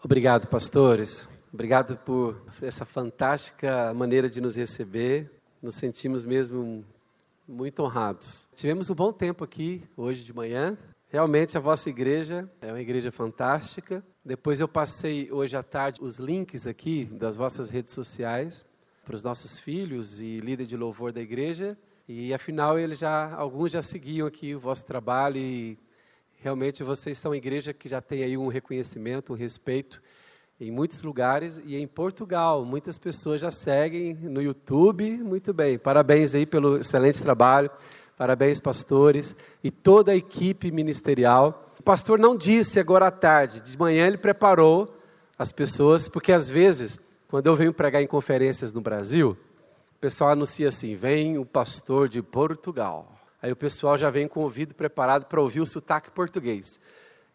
Obrigado, pastores. Obrigado por essa fantástica maneira de nos receber. Nos sentimos mesmo muito honrados. Tivemos um bom tempo aqui hoje de manhã. Realmente a vossa igreja é uma igreja fantástica. Depois eu passei hoje à tarde os links aqui das vossas redes sociais para os nossos filhos e líder de louvor da igreja. E afinal eles já alguns já seguiam aqui o vosso trabalho e Realmente vocês são igreja que já tem aí um reconhecimento, um respeito em muitos lugares e em Portugal. Muitas pessoas já seguem no YouTube. Muito bem. Parabéns aí pelo excelente trabalho. Parabéns, pastores e toda a equipe ministerial. O pastor não disse agora à tarde, de manhã ele preparou as pessoas, porque às vezes, quando eu venho pregar em conferências no Brasil, o pessoal anuncia assim: vem o pastor de Portugal. Aí o pessoal já vem com o ouvido preparado para ouvir o sotaque português.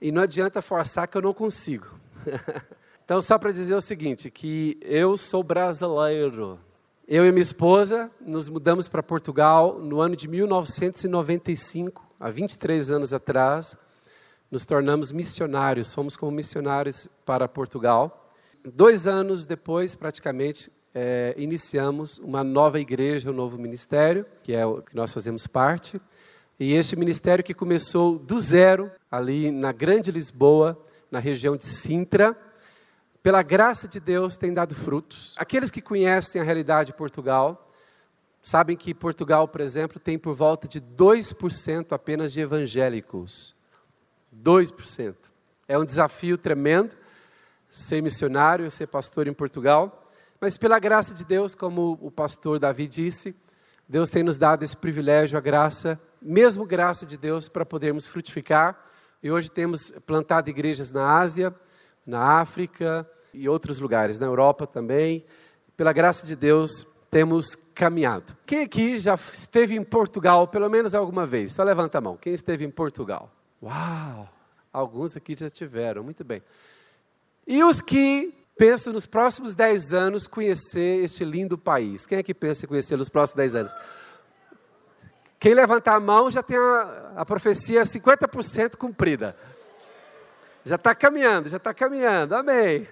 E não adianta forçar que eu não consigo. então, só para dizer o seguinte, que eu sou brasileiro. Eu e minha esposa nos mudamos para Portugal no ano de 1995, há 23 anos atrás. Nos tornamos missionários, fomos como missionários para Portugal. Dois anos depois, praticamente, é, iniciamos uma nova igreja, um novo ministério, que é o que nós fazemos parte. E este ministério que começou do zero, ali na Grande Lisboa, na região de Sintra, pela graça de Deus tem dado frutos. Aqueles que conhecem a realidade de Portugal, sabem que Portugal, por exemplo, tem por volta de 2% apenas de evangélicos. 2%. É um desafio tremendo ser missionário, ser pastor em Portugal. Mas pela graça de Deus, como o pastor Davi disse, Deus tem nos dado esse privilégio, a graça, mesmo graça de Deus, para podermos frutificar. E hoje temos plantado igrejas na Ásia, na África e outros lugares, na Europa também. Pela graça de Deus, temos caminhado. Quem aqui já esteve em Portugal, pelo menos alguma vez? Só levanta a mão. Quem esteve em Portugal? Uau! Alguns aqui já tiveram, muito bem. E os que penso nos próximos 10 anos conhecer este lindo país. Quem é que pensa em conhecer nos próximos 10 anos? Quem levantar a mão já tem a, a profecia 50% cumprida. Já está caminhando, já está caminhando. Amém.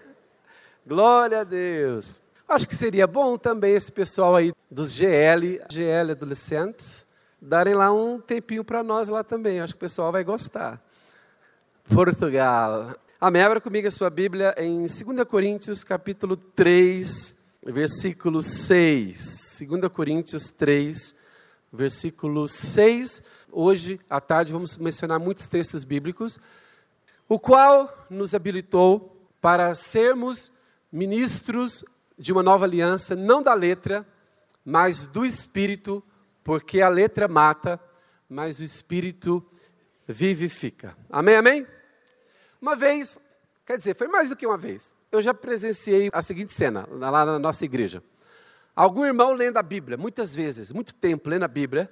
Glória a Deus. Acho que seria bom também esse pessoal aí dos GL, GL adolescentes, darem lá um tempinho para nós lá também. Acho que o pessoal vai gostar. Portugal. Amém. Abra comigo a sua Bíblia em 2 Coríntios, capítulo 3, versículo 6. 2 Coríntios 3, versículo 6. Hoje, à tarde, vamos mencionar muitos textos bíblicos, o qual nos habilitou para sermos ministros de uma nova aliança, não da letra, mas do Espírito, porque a letra mata, mas o Espírito vivifica. Amém, amém? Uma vez, quer dizer, foi mais do que uma vez, eu já presenciei a seguinte cena lá na nossa igreja. Algum irmão lendo a Bíblia, muitas vezes, muito tempo lendo a Bíblia,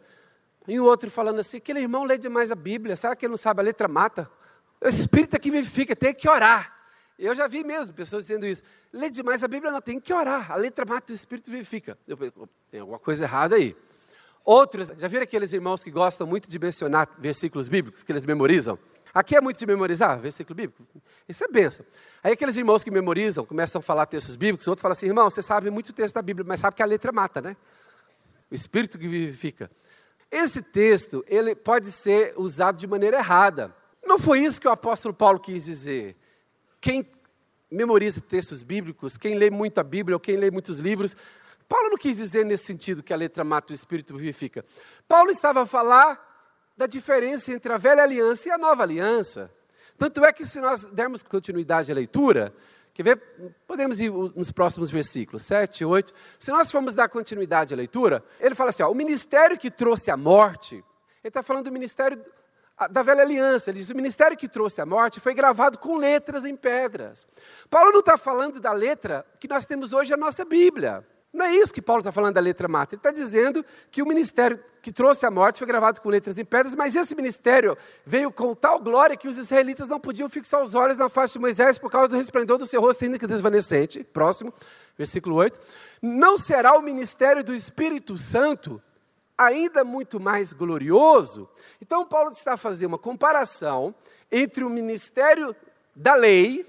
e o outro falando assim: aquele irmão lê demais a Bíblia, será que ele não sabe a letra mata? O Espírito aqui vivifica, tem que orar. Eu já vi mesmo pessoas dizendo isso. Lê demais a Bíblia, não, tem que orar. A letra mata o Espírito vivifica. Eu, tem alguma coisa errada aí. Outros, já viram aqueles irmãos que gostam muito de mencionar versículos bíblicos, que eles memorizam? Aqui é muito de memorizar, versículo bíblico. Isso é benção. Aí aqueles irmãos que memorizam, começam a falar textos bíblicos, outro fala assim, irmão, você sabe muito texto da Bíblia, mas sabe que a letra mata, né? O Espírito que vivifica. Esse texto, ele pode ser usado de maneira errada. Não foi isso que o apóstolo Paulo quis dizer. Quem memoriza textos bíblicos, quem lê muito a Bíblia, ou quem lê muitos livros, Paulo não quis dizer nesse sentido que a letra mata o Espírito vivifica. Paulo estava a falar da diferença entre a velha aliança e a nova aliança. Tanto é que, se nós dermos continuidade à leitura, quer ver? Podemos ir nos próximos versículos, 7, 8. Se nós formos dar continuidade à leitura, ele fala assim: ó, o ministério que trouxe a morte, ele está falando do ministério da velha aliança. Ele diz: o ministério que trouxe a morte foi gravado com letras em pedras. Paulo não está falando da letra que nós temos hoje a nossa Bíblia. Não é isso que Paulo está falando da letra mata. Ele está dizendo que o ministério que trouxe a morte foi gravado com letras em pedras, mas esse ministério veio com tal glória que os israelitas não podiam fixar os olhos na face de Moisés por causa do resplendor do seu rosto ainda que desvanecente. Próximo, versículo 8. Não será o ministério do Espírito Santo ainda muito mais glorioso? Então, Paulo está fazer uma comparação entre o ministério da lei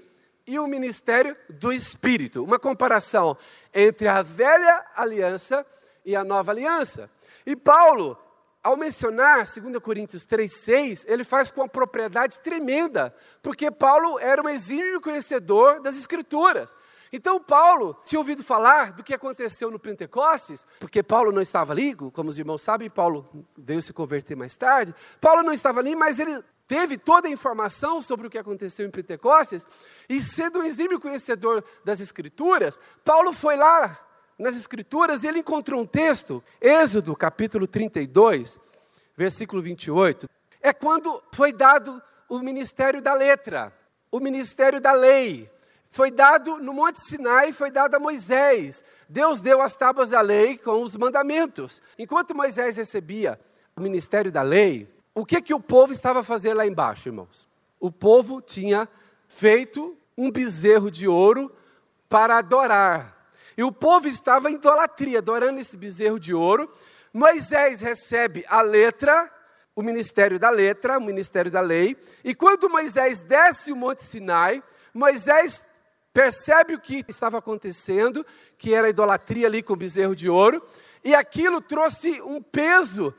e o ministério do Espírito. Uma comparação entre a velha aliança e a nova aliança. E Paulo, ao mencionar 2 Coríntios 3,6, ele faz com uma propriedade tremenda, porque Paulo era um exímio conhecedor das Escrituras. Então, Paulo tinha ouvido falar do que aconteceu no Pentecostes, porque Paulo não estava ali, como os irmãos sabem, Paulo veio se converter mais tarde. Paulo não estava ali, mas ele teve toda a informação sobre o que aconteceu em Pentecostes, e sendo um exímio conhecedor das Escrituras, Paulo foi lá nas Escrituras e ele encontrou um texto, Êxodo capítulo 32, versículo 28. É quando foi dado o ministério da letra, o ministério da lei. Foi dado no Monte Sinai, foi dado a Moisés. Deus deu as tábuas da lei com os mandamentos. Enquanto Moisés recebia o ministério da lei, o que que o povo estava fazendo lá embaixo, irmãos? O povo tinha feito um bezerro de ouro para adorar. E o povo estava em idolatria, adorando esse bezerro de ouro. Moisés recebe a letra, o ministério da letra, o ministério da lei. E quando Moisés desce o Monte Sinai, Moisés percebe o que estava acontecendo, que era a idolatria ali com o bezerro de ouro, e aquilo trouxe um peso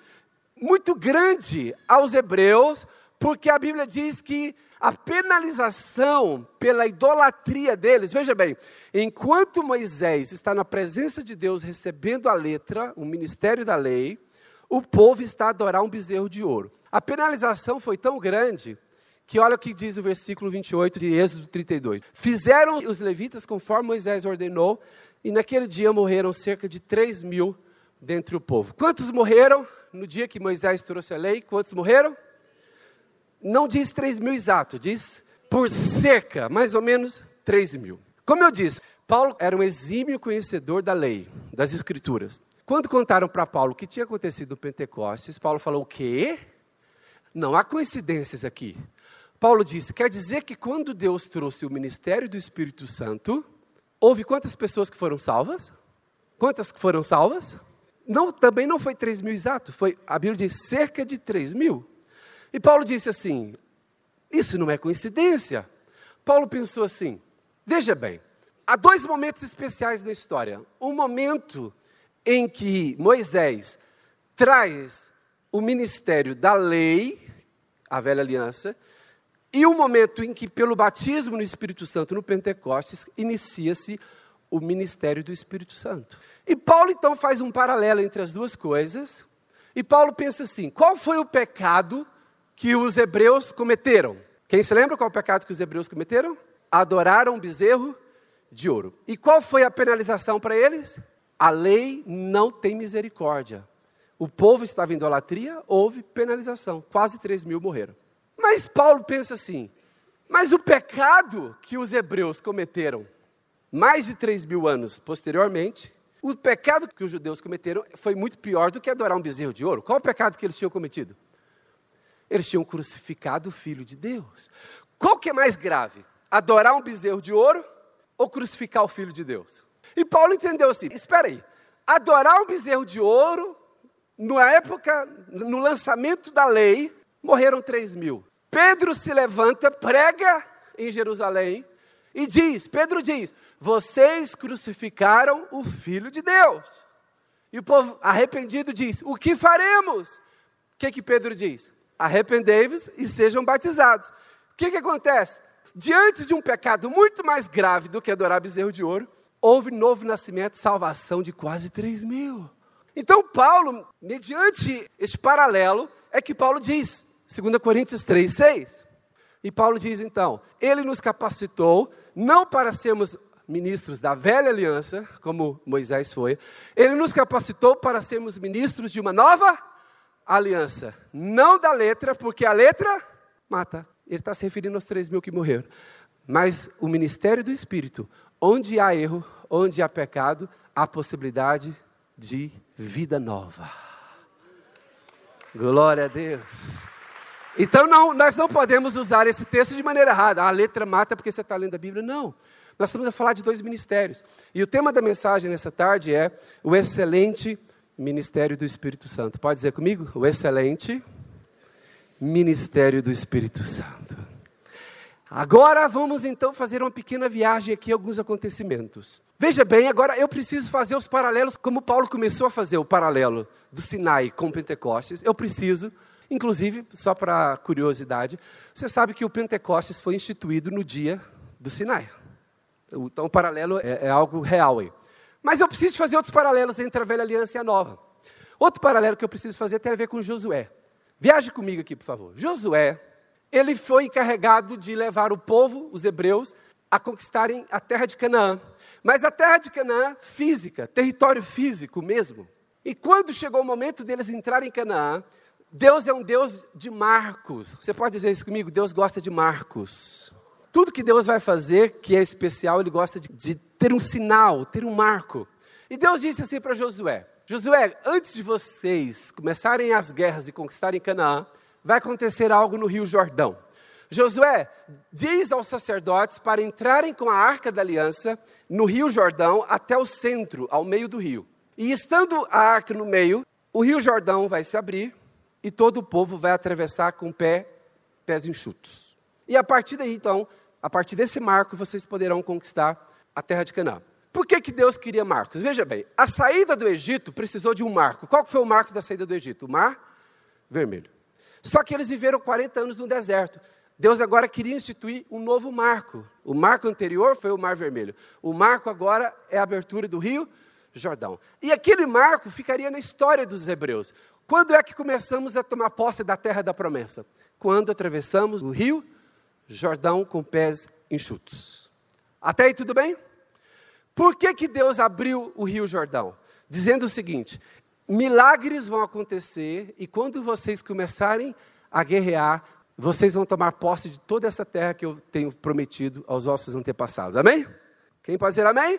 muito grande aos hebreus, porque a Bíblia diz que a penalização pela idolatria deles, veja bem, enquanto Moisés está na presença de Deus recebendo a letra, o ministério da lei, o povo está a adorar um bezerro de ouro. A penalização foi tão grande que olha o que diz o versículo 28 de Êxodo 32. Fizeram os levitas conforme Moisés ordenou, e naquele dia morreram cerca de 3 mil dentre o povo. Quantos morreram no dia que Moisés trouxe a lei? Quantos morreram? Não diz 3 mil exato, diz por cerca, mais ou menos 3 mil. Como eu disse, Paulo era um exímio conhecedor da lei, das escrituras. Quando contaram para Paulo o que tinha acontecido no Pentecostes, Paulo falou: O quê? Não há coincidências aqui. Paulo disse: quer dizer que quando Deus trouxe o ministério do Espírito Santo, houve quantas pessoas que foram salvas? Quantas que foram salvas? Não, também não foi 3 mil exato, foi, a Bíblia diz cerca de 3 mil. E Paulo disse assim: isso não é coincidência. Paulo pensou assim: veja bem, há dois momentos especiais na história. Um momento em que Moisés traz o ministério da lei, a velha aliança, e o momento em que, pelo batismo no Espírito Santo, no Pentecostes, inicia-se o ministério do Espírito Santo. E Paulo então faz um paralelo entre as duas coisas. E Paulo pensa assim: qual foi o pecado que os hebreus cometeram? Quem se lembra qual o pecado que os hebreus cometeram? Adoraram bezerro de ouro. E qual foi a penalização para eles? A lei não tem misericórdia. O povo estava em idolatria, houve penalização. Quase 3 mil morreram. Mas Paulo pensa assim: mas o pecado que os hebreus cometeram mais de 3 mil anos posteriormente, o pecado que os judeus cometeram foi muito pior do que adorar um bezerro de ouro. Qual o pecado que eles tinham cometido? Eles tinham crucificado o Filho de Deus. Qual que é mais grave? Adorar um bezerro de ouro ou crucificar o Filho de Deus? E Paulo entendeu assim: espera aí, adorar um bezerro de ouro, na época, no lançamento da lei, morreram 3 mil. Pedro se levanta, prega em Jerusalém e diz: Pedro diz, vocês crucificaram o Filho de Deus. E o povo arrependido diz: O que faremos? O que, que Pedro diz? Arrependei-vos e sejam batizados. O que, que acontece? Diante de um pecado muito mais grave do que adorar bezerro de ouro, houve novo nascimento, salvação de quase 3 mil. Então, Paulo, mediante este paralelo, é que Paulo diz: 2 Coríntios 3, 6. E Paulo diz então: Ele nos capacitou não para sermos ministros da velha aliança, como Moisés foi, ele nos capacitou para sermos ministros de uma nova aliança. Não da letra, porque a letra mata. Ele está se referindo aos 3 mil que morreram. Mas o ministério do Espírito, onde há erro, onde há pecado, há possibilidade de vida nova. Glória a Deus. Então, não, nós não podemos usar esse texto de maneira errada. A letra mata porque você está lendo a Bíblia. Não. Nós estamos a falar de dois ministérios. E o tema da mensagem nessa tarde é o excelente ministério do Espírito Santo. Pode dizer comigo? O excelente ministério do Espírito Santo. Agora vamos então fazer uma pequena viagem aqui, alguns acontecimentos. Veja bem, agora eu preciso fazer os paralelos, como Paulo começou a fazer o paralelo do Sinai com Pentecostes. Eu preciso, inclusive, só para curiosidade, você sabe que o Pentecostes foi instituído no dia do Sinai. Então o paralelo é, é algo real aí. Mas eu preciso fazer outros paralelos entre a velha aliança e a nova. Outro paralelo que eu preciso fazer tem a ver com Josué. Viaje comigo aqui, por favor. Josué ele foi encarregado de levar o povo, os hebreus, a conquistarem a terra de Canaã. Mas a terra de Canaã física, território físico mesmo. E quando chegou o momento deles entrarem em Canaã, Deus é um Deus de marcos. Você pode dizer isso comigo? Deus gosta de marcos. Tudo que Deus vai fazer que é especial, Ele gosta de, de ter um sinal, ter um marco. E Deus disse assim para Josué: Josué, antes de vocês começarem as guerras e conquistarem Canaã, vai acontecer algo no Rio Jordão. Josué diz aos sacerdotes para entrarem com a arca da aliança no Rio Jordão até o centro, ao meio do rio. E estando a arca no meio, o Rio Jordão vai se abrir e todo o povo vai atravessar com pé, pés enxutos. E a partir daí, então, a partir desse marco, vocês poderão conquistar a terra de Canaã. Por que, que Deus queria marcos? Veja bem, a saída do Egito precisou de um marco. Qual foi o marco da saída do Egito? O mar vermelho. Só que eles viveram 40 anos no deserto. Deus agora queria instituir um novo marco. O marco anterior foi o Mar Vermelho. O marco agora é a abertura do rio Jordão. E aquele marco ficaria na história dos hebreus. Quando é que começamos a tomar posse da terra da promessa? Quando atravessamos o rio Jordão com pés enxutos. Até aí tudo bem? Por que, que Deus abriu o rio Jordão? Dizendo o seguinte: milagres vão acontecer e quando vocês começarem a guerrear, vocês vão tomar posse de toda essa terra que eu tenho prometido aos vossos antepassados. Amém? Quem pode dizer amém?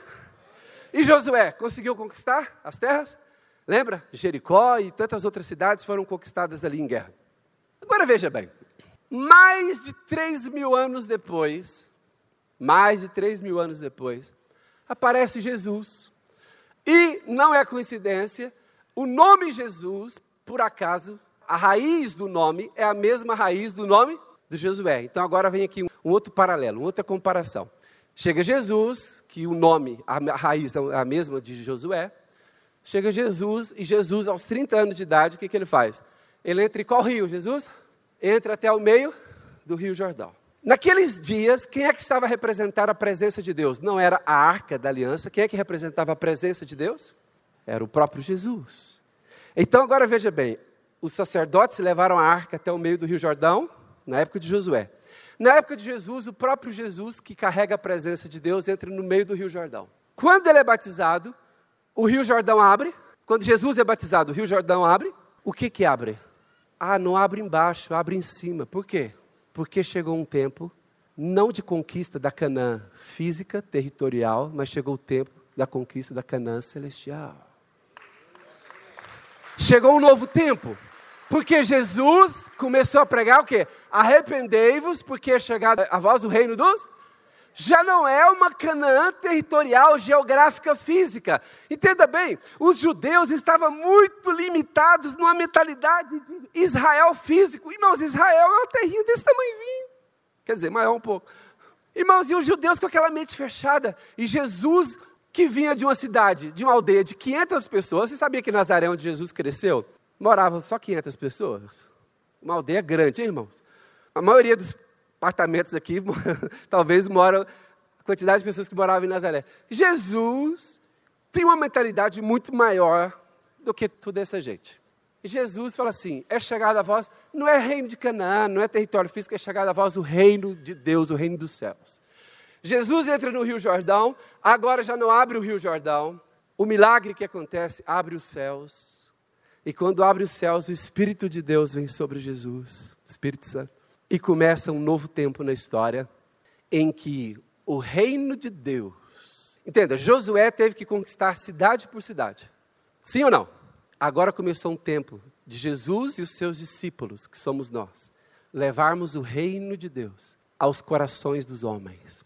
E Josué conseguiu conquistar as terras? Lembra? Jericó e tantas outras cidades foram conquistadas ali em guerra. Agora veja bem, mais de três mil anos depois, mais de três mil anos depois, aparece Jesus. E não é coincidência, o nome Jesus, por acaso, a raiz do nome é a mesma raiz do nome de Josué. Então agora vem aqui um, outro paralelo, outra comparação. Chega Jesus, que o nome, a raiz é a mesma de Josué. Chega Jesus, e Jesus, aos 30 anos de idade, o que, que ele faz? Ele entra em qual rio, Jesus? Entra até o meio do rio Jordão. Naqueles dias, quem é que estava a representar a presença de Deus? Não era a arca da aliança, quem é que representava a presença de Deus? Era o próprio Jesus. Então agora veja bem, os sacerdotes levaram a arca até o meio do Rio Jordão, na época de Josué. Na época de Jesus, o próprio Jesus, que carrega a presença de Deus, entra no meio do Rio Jordão. Quando ele é batizado, o Rio Jordão abre. Quando Jesus é batizado, o Rio Jordão abre. O que que abre? Ah, não abre embaixo, abre em cima. Por quê? Porque chegou um tempo, não de conquista da Canaã física, territorial, mas chegou o tempo da conquista da Canaã celestial. Chegou um novo tempo. Porque Jesus começou a pregar o quê? Arrependei-vos, porque é chegado a voz do reino dos. Já não é uma Canaã territorial, geográfica, física. Entenda bem, os judeus estavam muito limitados numa mentalidade de Israel físico. Irmãos, Israel é uma terrinha desse tamanhozinho. Quer dizer, maior um pouco. Irmãos, e os judeus com aquela mente fechada. E Jesus que vinha de uma cidade, de uma aldeia de 500 pessoas. Você sabia que Nazaré, onde Jesus cresceu, moravam só 500 pessoas? Uma aldeia grande, hein, irmãos? A maioria dos apartamentos aqui, talvez moram a quantidade de pessoas que moravam em Nazaré. Jesus tem uma mentalidade muito maior do que toda essa gente. Jesus fala assim: é chegada a voz, não é reino de Canaã, não é território físico, é chegada a voz do reino de Deus, o reino dos céus. Jesus entra no Rio Jordão, agora já não abre o Rio Jordão. O milagre que acontece abre os céus. E quando abre os céus, o Espírito de Deus vem sobre Jesus, Espírito Santo. E começa um novo tempo na história em que o reino de Deus. Entenda, Josué teve que conquistar cidade por cidade. Sim ou não? Agora começou um tempo de Jesus e os seus discípulos, que somos nós, levarmos o reino de Deus aos corações dos homens.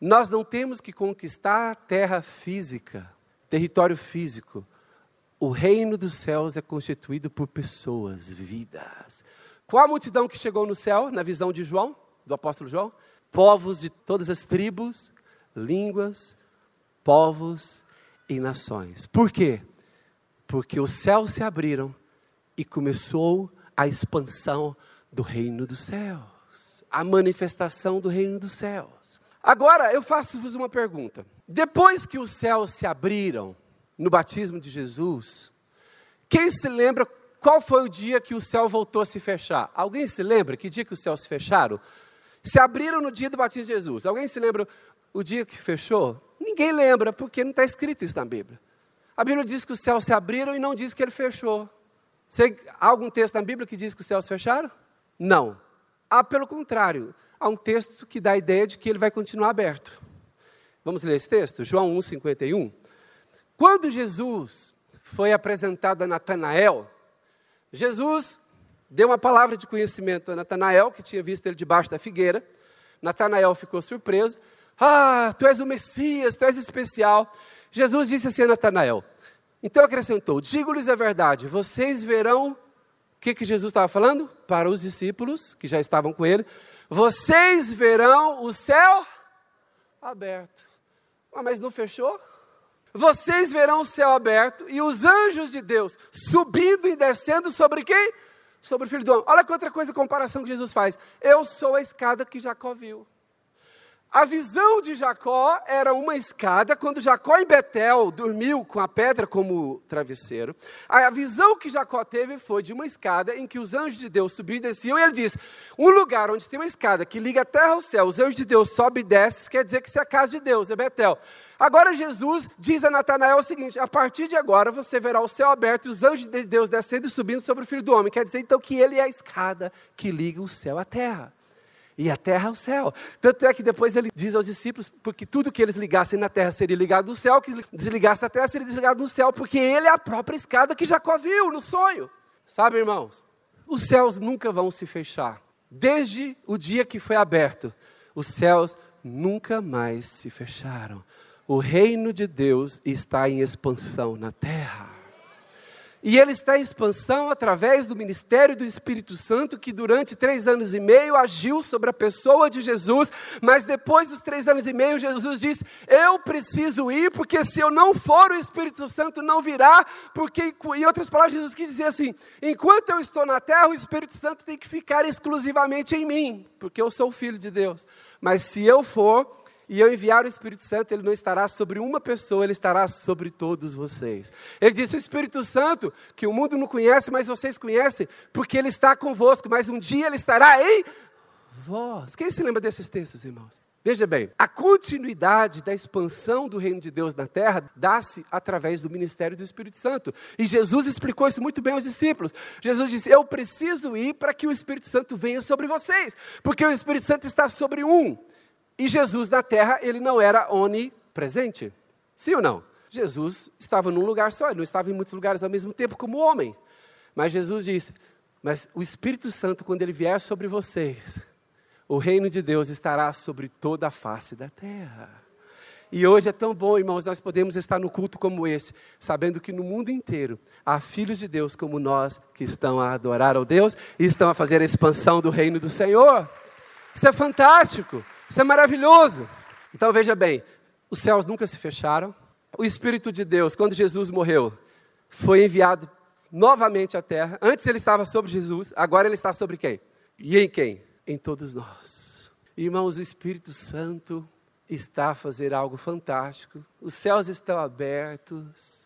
Nós não temos que conquistar terra física, território físico. O reino dos céus é constituído por pessoas, vidas. Qual a multidão que chegou no céu, na visão de João, do apóstolo João? povos de todas as tribos, línguas, povos e nações. Por quê? Porque os céus se abriram e começou a expansão do reino dos céus, a manifestação do reino dos céus. Agora eu faço-vos uma pergunta. Depois que os céus se abriram no batismo de Jesus, quem se lembra qual foi o dia que o céu voltou a se fechar? Alguém se lembra que dia que os céus se fecharam? Se abriram no dia do batismo de Jesus. Alguém se lembra o dia que fechou? Ninguém lembra, porque não está escrito isso na Bíblia. A Bíblia diz que os céus se abriram e não diz que ele fechou. Você, há algum texto na Bíblia que diz que os céus fecharam? Não. Há, pelo contrário, há um texto que dá a ideia de que ele vai continuar aberto. Vamos ler esse texto? João 1, 51. Quando Jesus foi apresentado a Natanael, Jesus deu uma palavra de conhecimento a Natanael, que tinha visto ele debaixo da figueira. Natanael ficou surpreso. Ah, tu és o Messias, tu és especial. Jesus disse assim a Natanael. Então acrescentou: Digo-lhes a verdade, vocês verão. O que, que Jesus estava falando? Para os discípulos que já estavam com ele: Vocês verão o céu aberto. Ah, mas não fechou? Vocês verão o céu aberto e os anjos de Deus subindo e descendo sobre quem? Sobre o filho do homem. Olha que outra coisa, comparação que Jesus faz. Eu sou a escada que Jacó viu. A visão de Jacó era uma escada, quando Jacó em Betel dormiu com a pedra como travesseiro. A visão que Jacó teve foi de uma escada em que os anjos de Deus subiam e desciam, e ele diz: um lugar onde tem uma escada que liga a terra ao céu, os anjos de Deus sobem e descem, quer dizer que isso é a casa de Deus, é Betel. Agora Jesus diz a Natanael o seguinte: a partir de agora você verá o céu aberto e os anjos de Deus descendo e subindo sobre o filho do homem. Quer dizer então que ele é a escada que liga o céu à terra e a terra ao céu. Tanto é que depois ele diz aos discípulos, porque tudo que eles ligassem na terra seria ligado no céu, que desligasse na terra seria desligado no céu, porque ele é a própria escada que Jacó viu no sonho. Sabe, irmãos? Os céus nunca vão se fechar. Desde o dia que foi aberto, os céus nunca mais se fecharam. O reino de Deus está em expansão na terra. E ele está em expansão através do ministério do Espírito Santo, que durante três anos e meio agiu sobre a pessoa de Jesus, mas depois dos três anos e meio, Jesus disse: Eu preciso ir, porque se eu não for, o Espírito Santo não virá, porque, em outras palavras, Jesus quis dizer assim: enquanto eu estou na terra, o Espírito Santo tem que ficar exclusivamente em mim, porque eu sou filho de Deus. Mas se eu for, e eu enviar o Espírito Santo, ele não estará sobre uma pessoa, ele estará sobre todos vocês. Ele disse: O Espírito Santo, que o mundo não conhece, mas vocês conhecem, porque ele está convosco, mas um dia ele estará em vós. Quem se lembra desses textos, irmãos? Veja bem, a continuidade da expansão do reino de Deus na terra dá-se através do ministério do Espírito Santo. E Jesus explicou isso muito bem aos discípulos. Jesus disse: Eu preciso ir para que o Espírito Santo venha sobre vocês, porque o Espírito Santo está sobre um. E Jesus na terra, ele não era onipresente. Sim ou não? Jesus estava num lugar só, ele não estava em muitos lugares ao mesmo tempo como homem. Mas Jesus disse: Mas o Espírito Santo, quando ele vier sobre vocês, o reino de Deus estará sobre toda a face da terra. E hoje é tão bom, irmãos, nós podemos estar no culto como esse, sabendo que no mundo inteiro há filhos de Deus como nós que estão a adorar ao Deus e estão a fazer a expansão do reino do Senhor. Isso é fantástico. Isso é maravilhoso. Então veja bem, os céus nunca se fecharam. O Espírito de Deus, quando Jesus morreu, foi enviado novamente à terra. Antes ele estava sobre Jesus, agora ele está sobre quem? E em quem? Em todos nós. Irmãos, o Espírito Santo está a fazer algo fantástico. Os céus estão abertos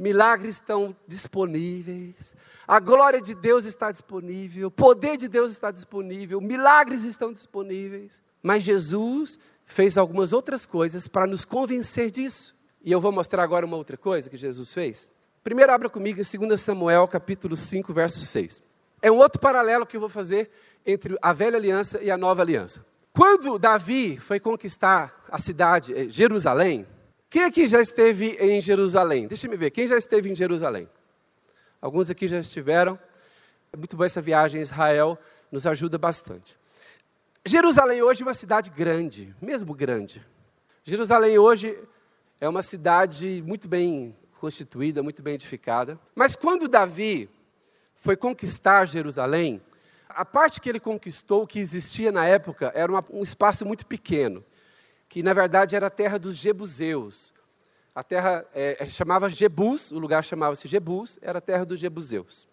milagres estão disponíveis, a glória de Deus está disponível, o poder de Deus está disponível, milagres estão disponíveis. Mas Jesus fez algumas outras coisas para nos convencer disso. E eu vou mostrar agora uma outra coisa que Jesus fez. Primeiro abra comigo em 2 Samuel, capítulo 5, verso 6. É um outro paralelo que eu vou fazer entre a velha aliança e a nova aliança. Quando Davi foi conquistar a cidade, eh, Jerusalém, quem aqui já esteve em Jerusalém? Deixa eu ver, quem já esteve em Jerusalém? Alguns aqui já estiveram. É muito bom essa viagem a Israel, nos ajuda bastante. Jerusalém hoje é uma cidade grande, mesmo grande. Jerusalém hoje é uma cidade muito bem constituída, muito bem edificada. Mas quando Davi foi conquistar Jerusalém, A parte que ele conquistou, que existia na época, era uma, um espaço muito pequeno, que na verdade era a terra dos Jebuseus. A terra é, chamava Jebus, o lugar chamava-se Jebus, era a terra dos Jebuseus.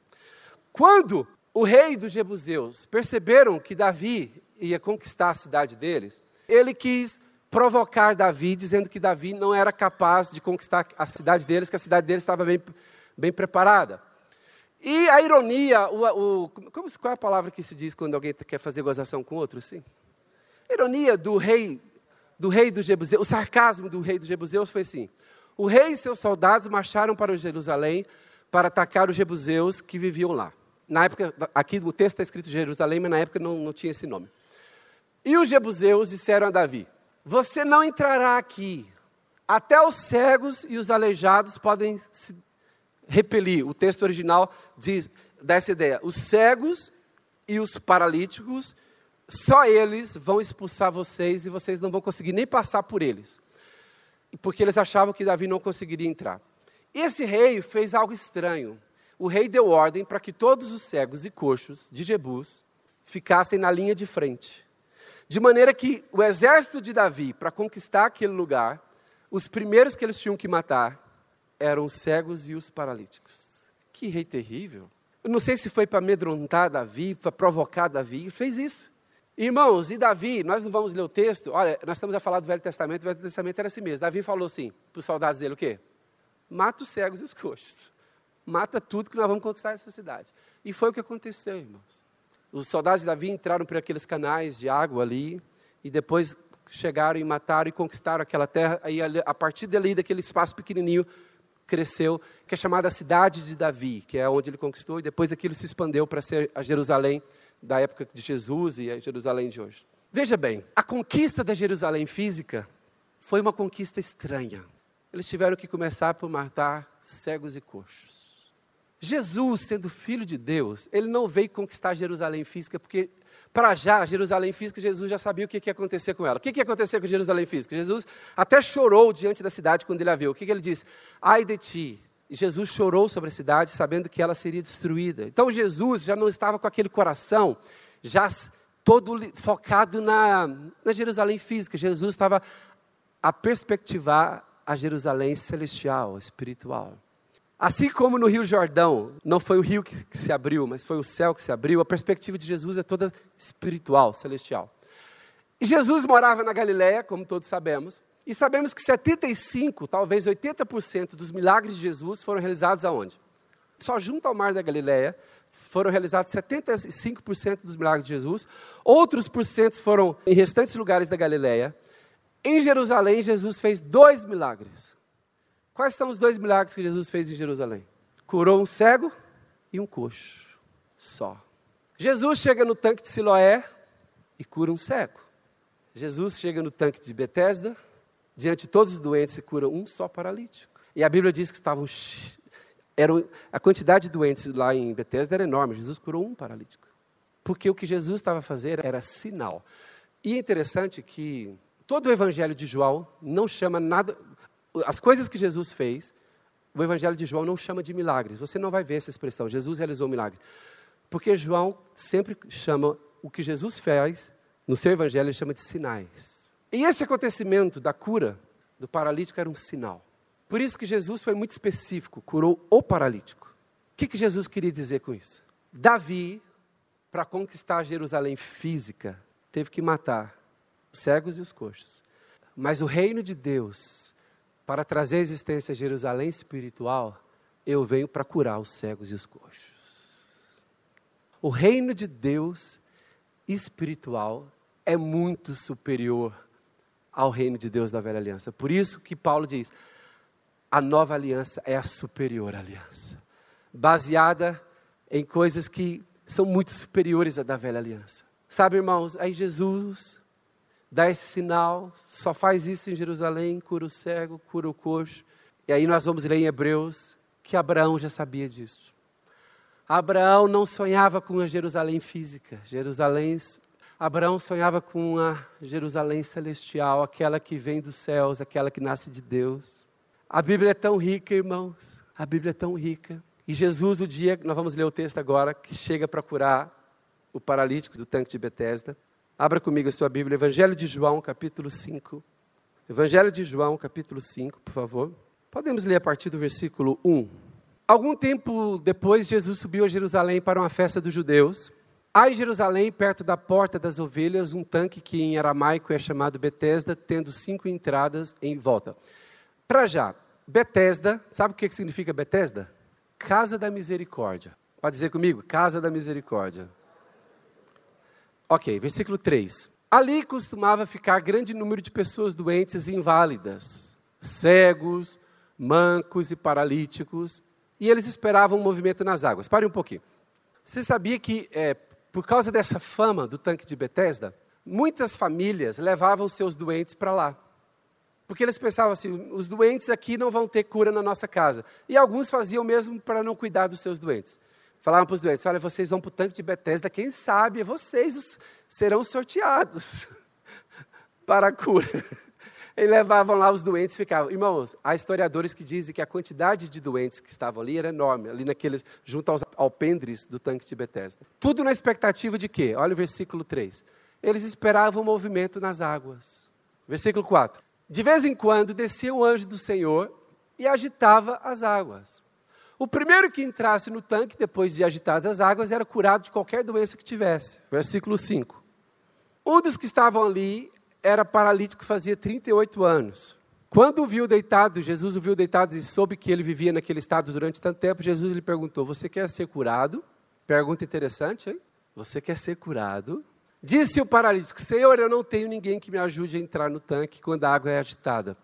Quando o rei dos Jebuseus perceberam que Davi ia conquistar a cidade deles, ele quis provocar Davi, dizendo que Davi não era capaz de conquistar a cidade deles, que a cidade deles estava bem, bem preparada. E a ironia, o, o, como, qual é a palavra que se diz quando alguém quer fazer gozação com outro? Sim. Ironia do rei do rei dos Jebuseus, o sarcasmo do rei dos Jebuseus foi assim: o rei e seus soldados marcharam para Jerusalém para atacar os Jebuseus que viviam lá. Na época, aqui o texto está escrito Jerusalém, mas na época não, não tinha esse nome. E os Jebuseus disseram a Davi: Você não entrará aqui, até os cegos e os aleijados podem se repelir. O texto original diz dessa ideia: os cegos e os paralíticos, só eles vão expulsar vocês e vocês não vão conseguir nem passar por eles. Porque eles achavam que Davi não conseguiria entrar. Esse rei fez algo estranho. O rei deu ordem para que todos os cegos e coxos de Jebus ficassem na linha de frente. De maneira que o exército de Davi, para conquistar aquele lugar, os primeiros que eles tinham que matar eram os cegos e os paralíticos. Que rei terrível. Eu não sei se foi para amedrontar Davi, para provocar Davi, fez isso. Irmãos, e Davi, nós não vamos ler o texto, olha, nós estamos a falar do Velho Testamento, o Velho Testamento era assim mesmo. Davi falou assim para os soldados dele: o quê? Mata os cegos e os coxos. Mata tudo que nós vamos conquistar essa cidade. E foi o que aconteceu, irmãos. Os soldados de Davi entraram por aqueles canais de água ali, e depois chegaram e mataram e conquistaram aquela terra. Aí, a partir dali, daquele espaço pequenininho, cresceu, que é chamada cidade de Davi, que é onde ele conquistou, e depois aquilo se expandeu para ser a Jerusalém da época de Jesus e a Jerusalém de hoje. Veja bem, a conquista da Jerusalém física foi uma conquista estranha. Eles tiveram que começar por matar cegos e coxos. Jesus, sendo filho de Deus, ele não veio conquistar Jerusalém física, porque para já, Jerusalém física, Jesus já sabia o que ia acontecer com ela. O que ia acontecer com Jerusalém física? Jesus até chorou diante da cidade quando ele a viu. O que ele disse? Ai de ti. Jesus chorou sobre a cidade, sabendo que ela seria destruída. Então Jesus já não estava com aquele coração, já todo focado na, na Jerusalém física. Jesus estava a perspectivar a Jerusalém celestial, espiritual. Assim como no Rio Jordão, não foi o rio que, que, se abriu, mas foi o céu que se abriu, a perspectiva de Jesus é toda espiritual, celestial. E Jesus morava na Galiléia, como todos sabemos, e sabemos que 75, talvez 80% dos milagres de Jesus foram realizados aonde? Só junto ao mar da Galiléia foram realizados 75% dos milagres de Jesus, outros porcentos foram em restantes lugares da Galiléia. Em Jerusalém, Jesus fez dois milagres. Quais são os dois milagres que Jesus fez em Jerusalém? Curou um cego e um coxo. Só. Jesus chega no tanque de Siloé e cura um cego. Jesus chega no tanque de Betesda, diante de todos os doentes e cura um só paralítico. E a Bíblia diz que estavam eram, a quantidade de doentes lá em Betesda era enorme. Jesus curou um paralítico. Porque o que Jesus estava fazendo era sinal. E é interessante que todo o evangelho de João não chama nada, as coisas que Jesus fez, o Evangelho de João não chama de milagres. Você não vai ver essa expressão, Jesus realizou um milagre. Porque João sempre chama o que Jesus fez, no seu Evangelho, ele chama de sinais. E esse acontecimento da cura do paralítico era um sinal. Por isso que Jesus foi muito específico, curou o paralítico. O que, que Jesus queria dizer com isso? Davi, para conquistar Jerusalém física, teve que matar os cegos e os coxos. Mas o reino de Deus para trazer a existência a Jerusalém espiritual, eu venho para curar os cegos e os coxos. O reino de Deus espiritual é muito superior ao reino de Deus da velha aliança. Por isso que Paulo diz: a nova aliança é a superior aliança, baseada em coisas que são muito superiores à da velha aliança. Sabe, irmãos, aí Jesus dá esse sinal, só faz isso em Jerusalém, cura o cego, cura o coxo. E aí nós vamos ler em Hebreus que Abraão já sabia disso. Abraão não sonhava com a Jerusalém física, Jerusalém, Abraão sonhava com a Jerusalém celestial, aquela que vem dos céus, aquela que nasce de Deus. A Bíblia é tão rica, irmãos, a Bíblia é tão rica. E Jesus, o dia, nós vamos ler o texto agora, que chega para curar o paralítico do tanque de Betesda. Abra comigo a sua Bíblia, Evangelho de João, capítulo 5. Evangelho de João, capítulo 5, por favor. Podemos ler a partir do versículo 1. Algum tempo depois, Jesus subiu a Jerusalém para uma festa dos judeus. Há em Jerusalém, perto da porta das ovelhas, um tanque que em aramaico é chamado Betesda, tendo cinco entradas em volta. Para já, Betesda, sabe o que significa Betesda? Casa da Misericórdia. Pode dizer comigo? Casa da Misericórdia. Ok, versículo 3. Ali costumava ficar grande número de pessoas doentes e inválidas, cegos, mancos e paralíticos, e eles esperavam um movimento nas águas. Pare um pouquinho. Você sabia que, é, por causa dessa fama do tanque de Betesda, muitas famílias levavam seus doentes para lá. Porque eles pensavam assim: os doentes aqui não vão ter cura na nossa casa. E alguns faziam mesmo para não cuidar dos seus doentes. Falavam para os doentes: olha, vocês vão para o tanque de Betesda, quem sabe vocês serão sorteados para a cura. E levavam lá os doentes e ficavam. Irmãos, há historiadores que dizem que a quantidade de doentes que estavam ali era enorme, ali naqueles, junto aos alpendres do tanque de Betesda. Tudo na expectativa de quê? Olha o versículo 3. Eles esperavam o movimento nas águas. Versículo 4. De vez em quando descia o anjo do Senhor e agitava as águas. O primeiro que entrasse no tanque, depois de agitadas as águas, era curado de qualquer doença que tivesse. Versículo 5. Um dos que estavam ali era paralítico, fazia 38 anos. Quando o viu deitado, Jesus o viu deitado e soube que ele vivia naquele estado durante tanto tempo, Jesus lhe perguntou: Você quer ser curado? Pergunta interessante, hein? Você quer ser curado? Disse o paralítico: Senhor, eu não tenho ninguém que me ajude a entrar no tanque quando a água é agitada.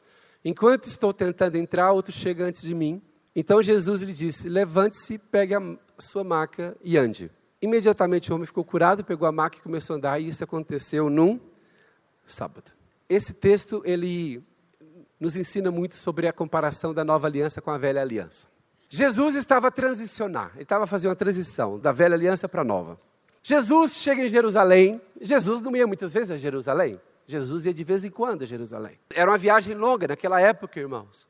Enquanto estou tentando entrar, outro chega antes de mim. Então Jesus lhe disse: Levante-se, pegue a sua maca e ande. Imediatamente o homem ficou curado, pegou a maca e começou a andar, e isso aconteceu num sábado. Esse texto ele nos ensina muito sobre a comparação da nova aliança com a velha aliança. Jesus estava a transicionar, ele estava a fazer uma transição da velha aliança para a nova. Jesus chega em Jerusalém. Jesus não ia muitas vezes a Jerusalém. Jesus ia de vez em quando a Jerusalém. Era uma viagem longa naquela época, irmãos.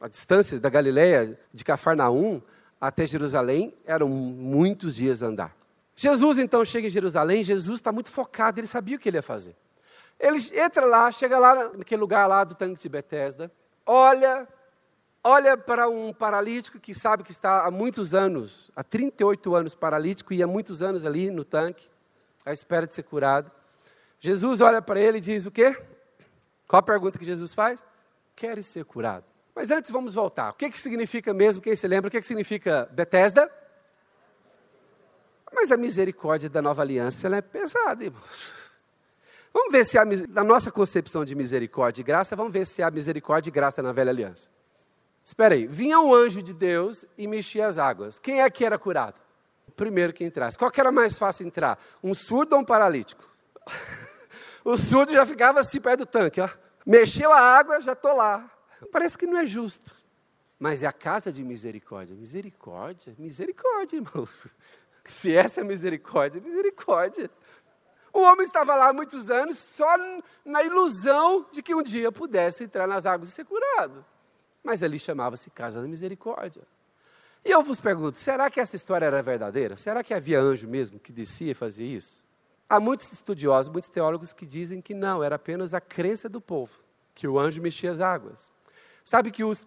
A distância da Galileia, de Cafarnaum até Jerusalém, eram muitos dias a andar. Jesus então chega em Jerusalém, Jesus está muito focado, ele sabia o que ele ia fazer. Ele entra lá, chega lá naquele lugar lá do tanque de Betesda, olha olha para um paralítico que sabe que está há muitos anos, há 38 anos paralítico e há muitos anos ali no tanque, à espera de ser curado. Jesus olha para ele e diz o quê? Qual a pergunta que Jesus faz? Queres ser curado? Mas antes vamos voltar. O que, que significa mesmo, quem se lembra, o que, que significa Betesda? Mas a misericórdia da nova aliança ela é pesada, irmãos. Vamos ver se há, na nossa concepção de misericórdia e graça, vamos ver se há misericórdia e graça na velha aliança. Espera aí, vinha um anjo de Deus e mexia as águas. Quem é que era curado? O primeiro que entrasse. Qual que era mais fácil entrar? Um surdo ou um paralítico? o surdo já ficava assim perto do tanque, ó. Mexeu a água, já estou lá. Parece que não é justo. Mas é a casa de misericórdia. Misericórdia? Misericórdia, irmãos. Se essa é misericórdia, misericórdia. O homem estava lá há muitos anos só na ilusão de que um dia pudesse entrar nas águas e ser curado mas ali chamava-se Casa da Misericórdia. E eu vos pergunto, será que essa história era verdadeira? Será que havia anjo mesmo que descia e fazia isso? Há muitos estudiosos, muitos teólogos que dizem que não, era apenas a crença do povo, que o anjo mexia as águas. Sabe que os,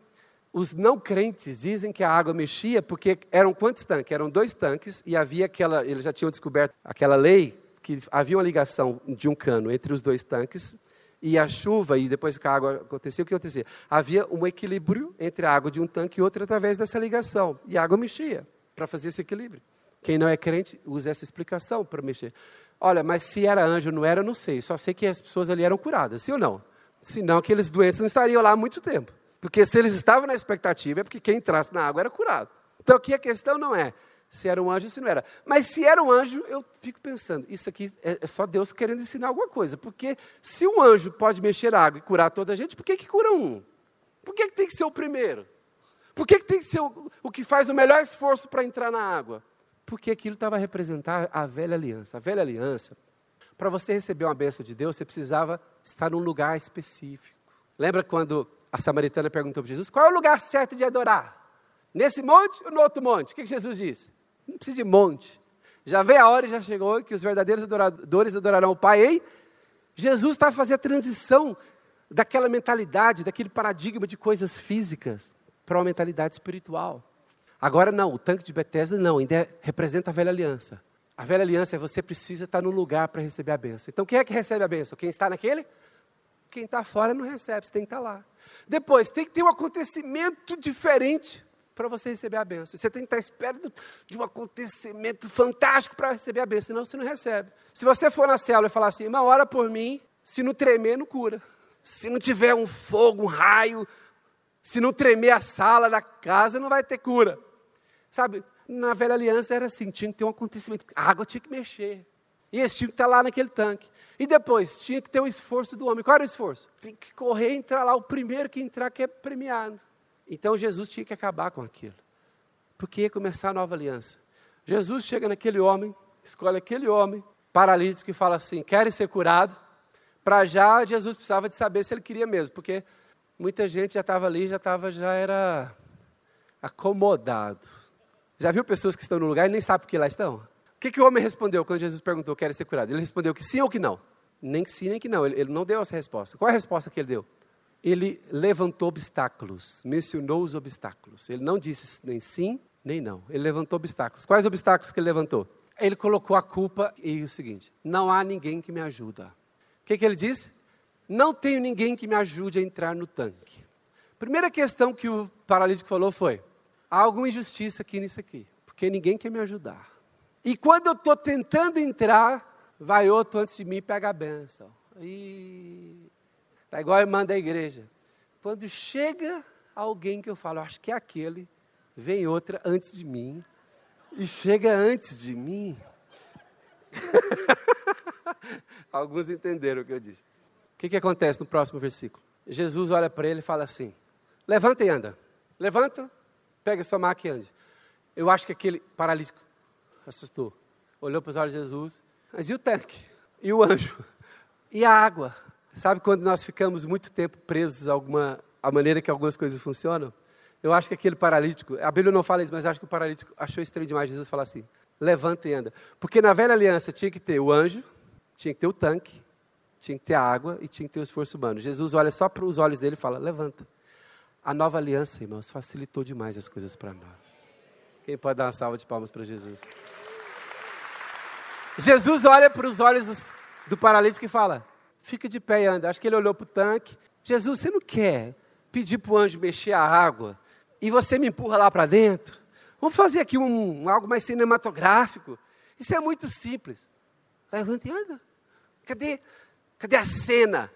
os não crentes dizem que a água mexia porque eram quantos tanques? Eram dois tanques e havia aquela, eles já tinham descoberto aquela lei que havia uma ligação de um cano entre os dois tanques e a chuva, e depois que a água acontecia, o que acontecia? Havia um equilíbrio entre a água de um tanque e outro através dessa ligação. E a água mexia para fazer esse equilíbrio. Quem não é crente usa essa explicação para mexer. Olha, mas se era anjo ou não era, eu não sei. Só sei que as pessoas ali eram curadas, sim ou não? Senão aqueles doentes não estariam lá há muito tempo. Porque se eles estavam na expectativa, é porque quem entrasse na água era curado. Então aqui a questão não é se era um anjo ou se não era. Mas se era um anjo, eu fico pensando, isso aqui é, é só Deus querendo ensinar alguma coisa. Porque se um anjo pode mexer a água e curar toda a gente, por que, que cura um? Por que, que tem que ser o primeiro? Por que, que tem que ser o, o que faz o melhor esforço para entrar na água? Porque aquilo estava a representar a velha aliança. A velha aliança, para você receber uma bênção de Deus, você precisava estar num lugar específico. Lembra quando a samaritana perguntou para Jesus, qual é o lugar certo de adorar? Nesse monte ou no outro monte? O que, que Jesus disse? Não precisa de monte. Já veio a hora e já chegou que os verdadeiros adoradores adorarão o Pai em Jesus está fazer a transição daquela mentalidade, daquele paradigma de coisas físicas para uma mentalidade espiritual. Agora não, o tanque de Bethesda não, ainda é, representa a velha aliança. A velha aliança é você precisa estar no lugar para receber a bênção. Então quem é que recebe a bênção? Quem está naquele? Quem está fora não recebe, você tem que estar lá. Depois, tem que ter um acontecimento diferente para você receber a bênção. Você tem que estar à espera de um acontecimento fantástico para receber a bênção, senão você não recebe. Se você for na célula e falar assim, uma hora por mim, se não tremer, não cura. Se não tiver um fogo, um raio, se não tremer a sala da casa, não vai ter cura. Sabe, na velha aliança era assim, tinha que ter um acontecimento, a água tinha que mexer. E tinham que estar lá naquele tanque. E depois, tinha que ter o esforço do homem. Qual era o esforço? Tem que correr e entrar lá, o primeiro que entrar que é premiado. Então Jesus tinha que acabar com aquilo, porque ia começar a nova aliança. Jesus chega naquele homem, escolhe aquele homem paralítico e fala assim: Querem ser curado? Para já, Jesus precisava de saber se ele queria mesmo, porque muita gente já estava ali, já estava, já era acomodado. Já viu pessoas que estão no lugar e nem sabem por que lá estão? O que, que o homem respondeu quando Jesus perguntou: Querem ser curado? Ele respondeu que sim ou que não? Nem que sim, nem que não. Ele, ele não deu essa resposta. Qual é a resposta que ele deu? ele levantou obstáculos, mencionou os obstáculos. Ele não disse nem sim, nem não. Ele levantou obstáculos. Quais obstáculos que ele levantou? Ele colocou a culpa e o seguinte: não há ninguém que me ajuda. O que, que ele disse? Não tenho ninguém que me ajude a entrar no tanque. Primeira questão que o paralítico falou foi: há alguma injustiça aqui nisso aqui, porque ninguém quer me ajudar. E quando eu estou tentando entrar, vai outro antes de mim e pega a benção. E Está igual a irmã da igreja. Quando chega alguém que eu falo, acho que é aquele, vem outra antes de mim, e chega antes de mim. Alguns entenderam o que eu disse. O que, que acontece no próximo versículo? Jesus olha para ele e fala assim: Levanta e anda. Levanta, pega sua maca e ande. Eu acho que aquele paralítico assustou. Olhou para os olhos de Jesus. Mas e o tanque? E o anjo? E a água? Sabe quando nós ficamos muito tempo presos a alguma a maneira que algumas coisas funcionam? Eu acho que aquele paralítico, a Bíblia não fala isso, mas acho que o paralítico achou estranho demais Jesus falar assim: levanta e anda. Porque na velha aliança tinha que ter o anjo, tinha que ter o tanque, tinha que ter a água e tinha que ter o esforço humano. Jesus olha só para os olhos dele e fala: levanta. A nova aliança, irmãos, facilitou demais as coisas para nós. Quem pode dar uma salva de palmas para Jesus? Jesus olha para os olhos do paralítico e fala: fica de pé e anda. Acho que ele olhou para o tanque. Jesus, você não quer pedir para o anjo mexer a água e você me empurra lá para dentro? Vamos fazer aqui um, algo mais cinematográfico. Isso é muito simples. Levanta e anda. Cadê, cadê a cena?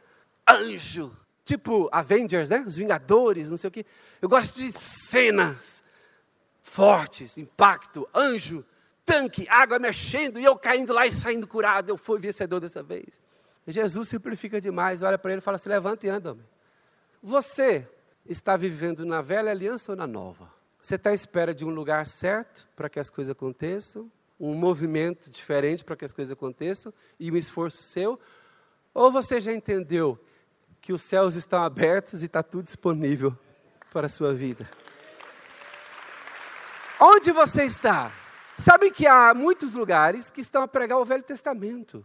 Anjo. Tipo Avengers, né? Os Vingadores, não sei o quê. Eu gosto de cenas fortes, impacto, anjo, tanque, água mexendo e eu caindo lá e saindo curado. Eu fui vencedor dessa vez. Jesus simplifica demais, olha para ele e fala assim: levanta e anda, homem. Você está vivendo na velha aliança ou na nova? Você está à espera de um lugar certo para que as coisas aconteçam, um movimento diferente para que as coisas aconteçam e um esforço seu? Ou você já entendeu que os céus estão abertos e está tudo disponível para a sua vida? Onde você está? Sabe que há muitos lugares que estão a pregar o Velho Testamento.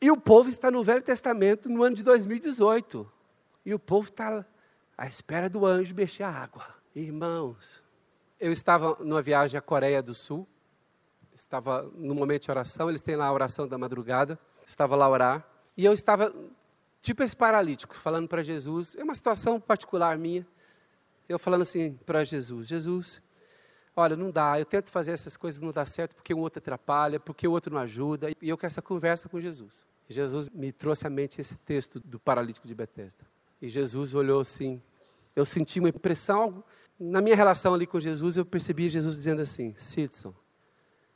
E o povo está no Velho Testamento no ano de 2018. E o povo está à espera do anjo mexer a água. Irmãos, eu estava numa viagem à Coreia do Sul. Estava no momento de oração, eles têm lá a oração da madrugada. Estava lá a orar. E eu estava, tipo esse paralítico, falando para Jesus. É uma situação particular minha. Eu falando assim para Jesus: Jesus, olha, não dá, eu tento fazer essas coisas, não dá certo porque um outro atrapalha, porque o outro não ajuda. E eu quero essa conversa com Jesus. Jesus me trouxe à mente esse texto do paralítico de Betesda. E Jesus olhou assim. Eu senti uma impressão, na minha relação ali com Jesus, eu percebi Jesus dizendo assim: Sidson,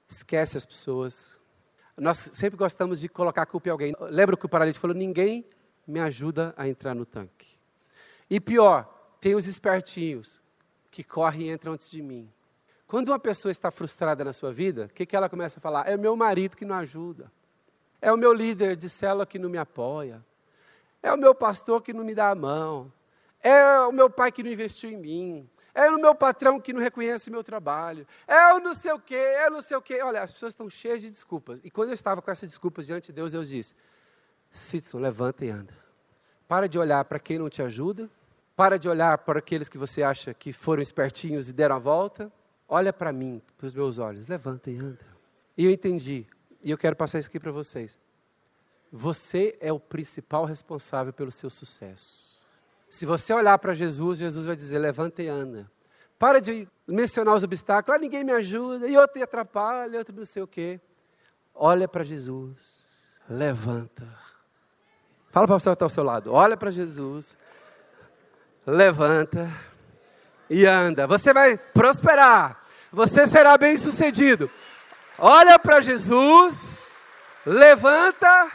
esquece as pessoas. Nós sempre gostamos de colocar a culpa em alguém. Lembra que o paralítico falou: ninguém me ajuda a entrar no tanque. E pior, tem os espertinhos que correm e entram antes de mim. Quando uma pessoa está frustrada na sua vida, o que, que ela começa a falar? É meu marido que não ajuda. É o meu líder de célula que não me apoia. É o meu pastor que não me dá a mão. É o meu pai que não investiu em mim. é no meu patrão que não reconhece meu trabalho, é o não sei o quê, é o não sei o quê. Olha, as pessoas estão cheias de desculpas. E quando eu estava com essas desculpas diante de Deus, Deus disse: Citson, levanta e anda. Para de olhar para quem não te ajuda, para de olhar para aqueles que você acha que foram espertinhos e deram a volta. Olha para mim, para os meus olhos, levanta e anda. E eu entendi, e eu quero passar isso aqui para vocês. Você é o principal responsável pelo seu sucesso. Se você olhar para Jesus, Jesus vai dizer: levanta e anda. Para de mencionar os obstáculos, ah, ninguém me ajuda, e outro me atrapalha, outro não sei o quê. Olha para Jesus, levanta. Fala para o pessoa que está ao seu lado, olha para Jesus, levanta e anda. Você vai prosperar, você será bem sucedido. Olha para Jesus, levanta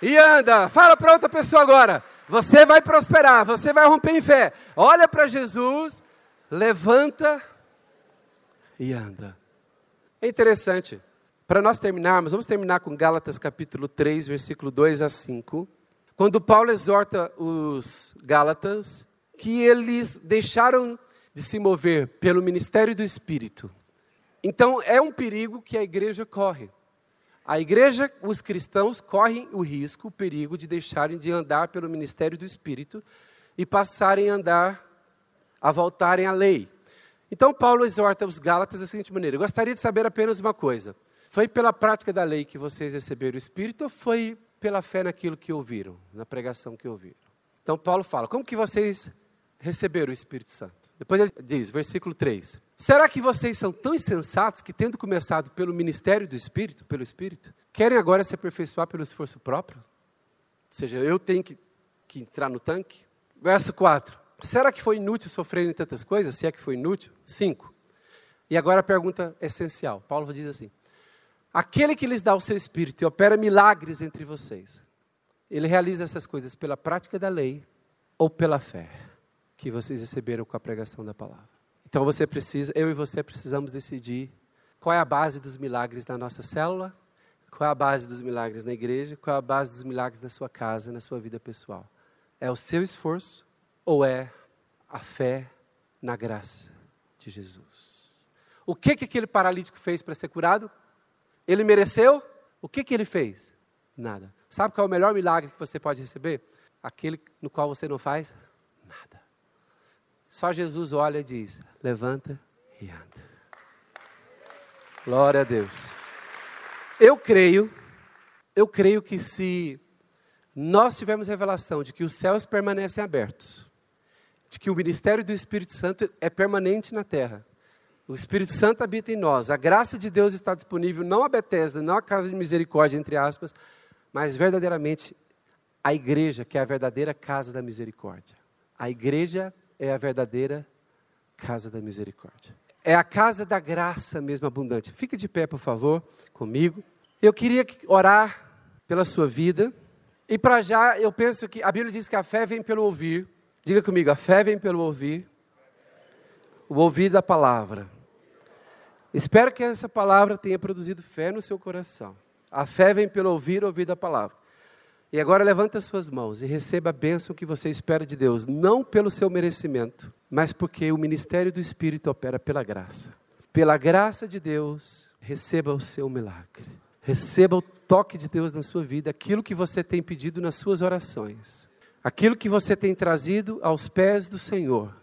e anda. Fala para outra pessoa agora. Você vai prosperar, você vai romper em fé. Olha para Jesus, levanta e anda. É interessante. Para nós terminarmos, vamos terminar com Gálatas capítulo 3, versículo 2 a 5. Quando Paulo exorta os Gálatas que eles deixaram de se mover pelo ministério do Espírito. Então é um perigo que a igreja corre. A igreja, os cristãos correm o risco, o perigo de deixarem de andar pelo ministério do Espírito e passarem a andar, a voltarem à lei. Então Paulo exorta os Gálatas da seguinte maneira: Eu gostaria de saber apenas uma coisa. Foi pela prática da lei que vocês receberam o Espírito ou foi pela fé naquilo que ouviram, na pregação que ouviram? Então Paulo fala: Como que vocês receberam o Espírito Santo? Depois ele diz, versículo 3: Será que vocês são tão insensatos que, tendo começado pelo ministério do Espírito, pelo Espírito, querem agora se aperfeiçoar pelo esforço próprio? Ou seja, eu tenho que, que entrar no tanque? Verso 4: Será que foi inútil sofrer em tantas coisas? Se é que foi inútil? 5. E agora a pergunta essencial: Paulo diz assim: Aquele que lhes dá o seu Espírito e opera milagres entre vocês, ele realiza essas coisas pela prática da lei ou pela fé que vocês receberam com a pregação da palavra? Então você precisa, eu e você precisamos decidir qual é a base dos milagres na nossa célula, qual é a base dos milagres na igreja, qual é a base dos milagres na sua casa, na sua vida pessoal. É o seu esforço ou é a fé na graça de Jesus? O que que aquele paralítico fez para ser curado? Ele mereceu? O que que ele fez? Nada. Sabe qual é o melhor milagre que você pode receber? Aquele no qual você não faz só Jesus olha e diz: levanta e anda. Glória a Deus. Eu creio, eu creio que se nós tivermos revelação de que os céus permanecem abertos, de que o ministério do Espírito Santo é permanente na terra, o Espírito Santo habita em nós, a graça de Deus está disponível, não a Betesda, não a casa de misericórdia, entre aspas, mas verdadeiramente a igreja, que é a verdadeira casa da misericórdia. A igreja é a verdadeira casa da misericórdia. É a casa da graça mesmo abundante. Fique de pé, por favor, comigo. Eu queria orar pela sua vida. E para já, eu penso que a Bíblia diz que a fé vem pelo ouvir. Diga comigo, a fé vem pelo ouvir. O ouvir da palavra. Espero que essa palavra tenha produzido fé no seu coração. A fé vem pelo ouvir, ouvir da palavra. E agora levanta as suas mãos e receba a bênção que você espera de Deus, não pelo seu merecimento, mas porque o ministério do Espírito opera pela graça. Pela graça de Deus, receba o seu milagre. Receba o toque de Deus na sua vida, aquilo que você tem pedido nas suas orações, aquilo que você tem trazido aos pés do Senhor.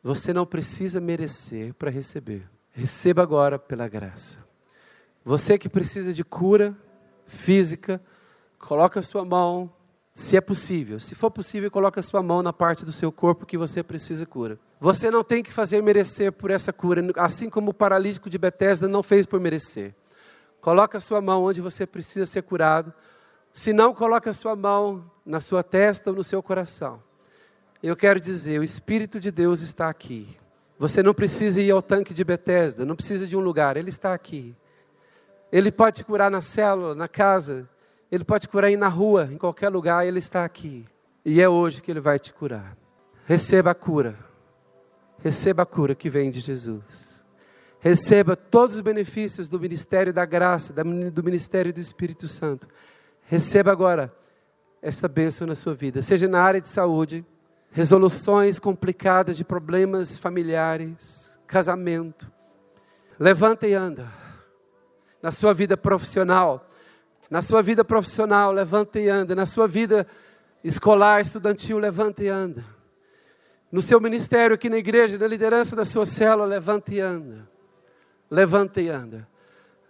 Você não precisa merecer para receber. Receba agora pela graça. Você que precisa de cura física, Coloca a sua mão, se é possível. Se for possível, coloca a sua mão na parte do seu corpo que você precisa cura. Você não tem que fazer merecer por essa cura, assim como o paralítico de Betesda não fez por merecer. Coloca a sua mão onde você precisa ser curado. Se não, coloca a sua mão na sua testa ou no seu coração. Eu quero dizer, o Espírito de Deus está aqui. Você não precisa ir ao tanque de Betesda, não precisa de um lugar, ele está aqui. Ele pode te curar na célula, na casa, ele pode curar aí na rua, em qualquer lugar, Ele está aqui. E é hoje que Ele vai te curar. Receba a cura. Receba a cura que vem de Jesus. Receba todos os benefícios do ministério da graça, do ministério do Espírito Santo. Receba agora essa bênção na sua vida, seja na área de saúde, resoluções complicadas de problemas familiares, casamento. Levanta e anda. Na sua vida profissional, na sua vida profissional, levanta e anda. Na sua vida escolar, estudantil, levanta e anda. No seu ministério aqui na igreja, na liderança da sua célula, levanta e anda. Levanta e anda.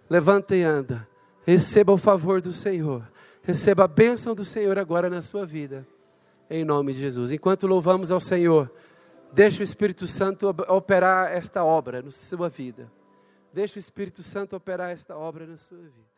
Levanta e anda. Receba o favor do Senhor. Receba a bênção do Senhor agora na sua vida. Em nome de Jesus. Enquanto louvamos ao Senhor, deixe o Espírito Santo operar esta obra na sua vida. Deixe o Espírito Santo operar esta obra na sua vida.